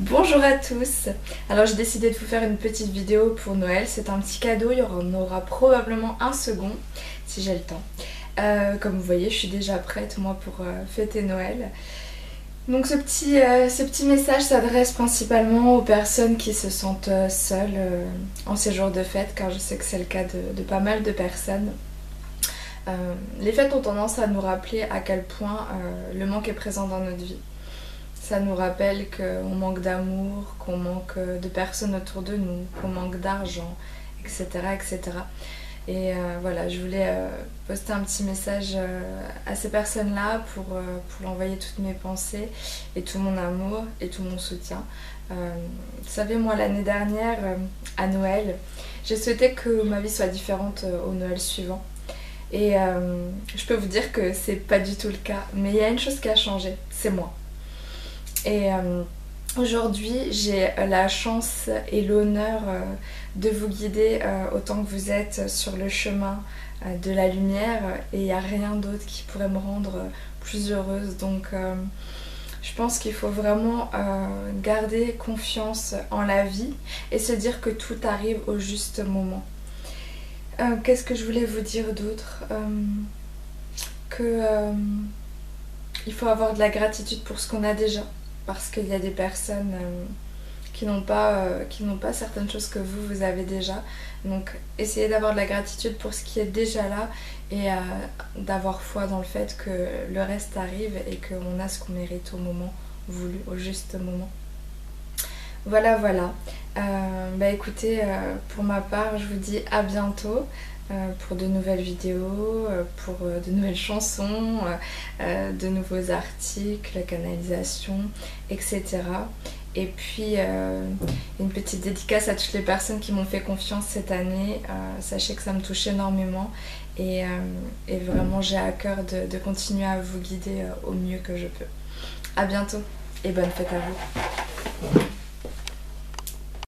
Bonjour à tous Alors j'ai décidé de vous faire une petite vidéo pour Noël, c'est un petit cadeau, il y en aura probablement un second si j'ai le temps. Euh, comme vous voyez je suis déjà prête moi pour euh, fêter Noël. Donc ce petit, euh, ce petit message s'adresse principalement aux personnes qui se sentent seules en ces jours de fête car je sais que c'est le cas de, pas mal de personnes. les fêtes ont tendance à nous rappeler à quel point le manque est présent dans notre vie. Ça nous rappelle qu'on manque d'amour, qu'on manque de personnes autour de nous, qu'on manque d'argent, etc., etc. Et euh, voilà, je voulais euh, poster un petit message euh, à ces personnes-là pour, pour envoyer toutes mes pensées et tout mon amour et tout mon soutien. vous savez, moi, l'année dernière, à Noël, j'ai souhaité que ma vie soit différente au Noël suivant. Et je peux vous dire que c'est pas du tout le cas. Mais il y a une chose qui a changé, c'est moi. Et euh, aujourd'hui, j'ai la chance et l'honneur euh, de vous guider euh, autant que vous êtes sur le chemin de la lumière et il n'y a rien d'autre qui pourrait me rendre plus heureuse. Donc je pense qu'il faut vraiment garder confiance en la vie et se dire que tout arrive au juste moment. Qu'est-ce que je voulais vous dire d'autre? Que il faut avoir de la gratitude pour ce qu'on a déjà parce qu'il y a des personnes euh, qui n'ont pas, euh, pas certaines choses que vous, vous avez déjà. Donc essayez d'avoir de la gratitude pour ce qui est déjà là et euh, d'avoir foi dans le fait que le reste arrive et qu'on a ce qu'on mérite au moment voulu, au juste moment. Voilà, voilà. bah écoutez, pour ma part, je vous dis à bientôt. Pour de nouvelles vidéos, pour de nouvelles chansons, de nouveaux articles, canalisation, etc. Et puis une petite dédicace à toutes les personnes qui m'ont fait confiance cette année. sachez que ça me touche énormément et, vraiment j'ai à cœur de, de, continuer à vous guider au mieux que je peux. A bientôt et bonne fête à vous.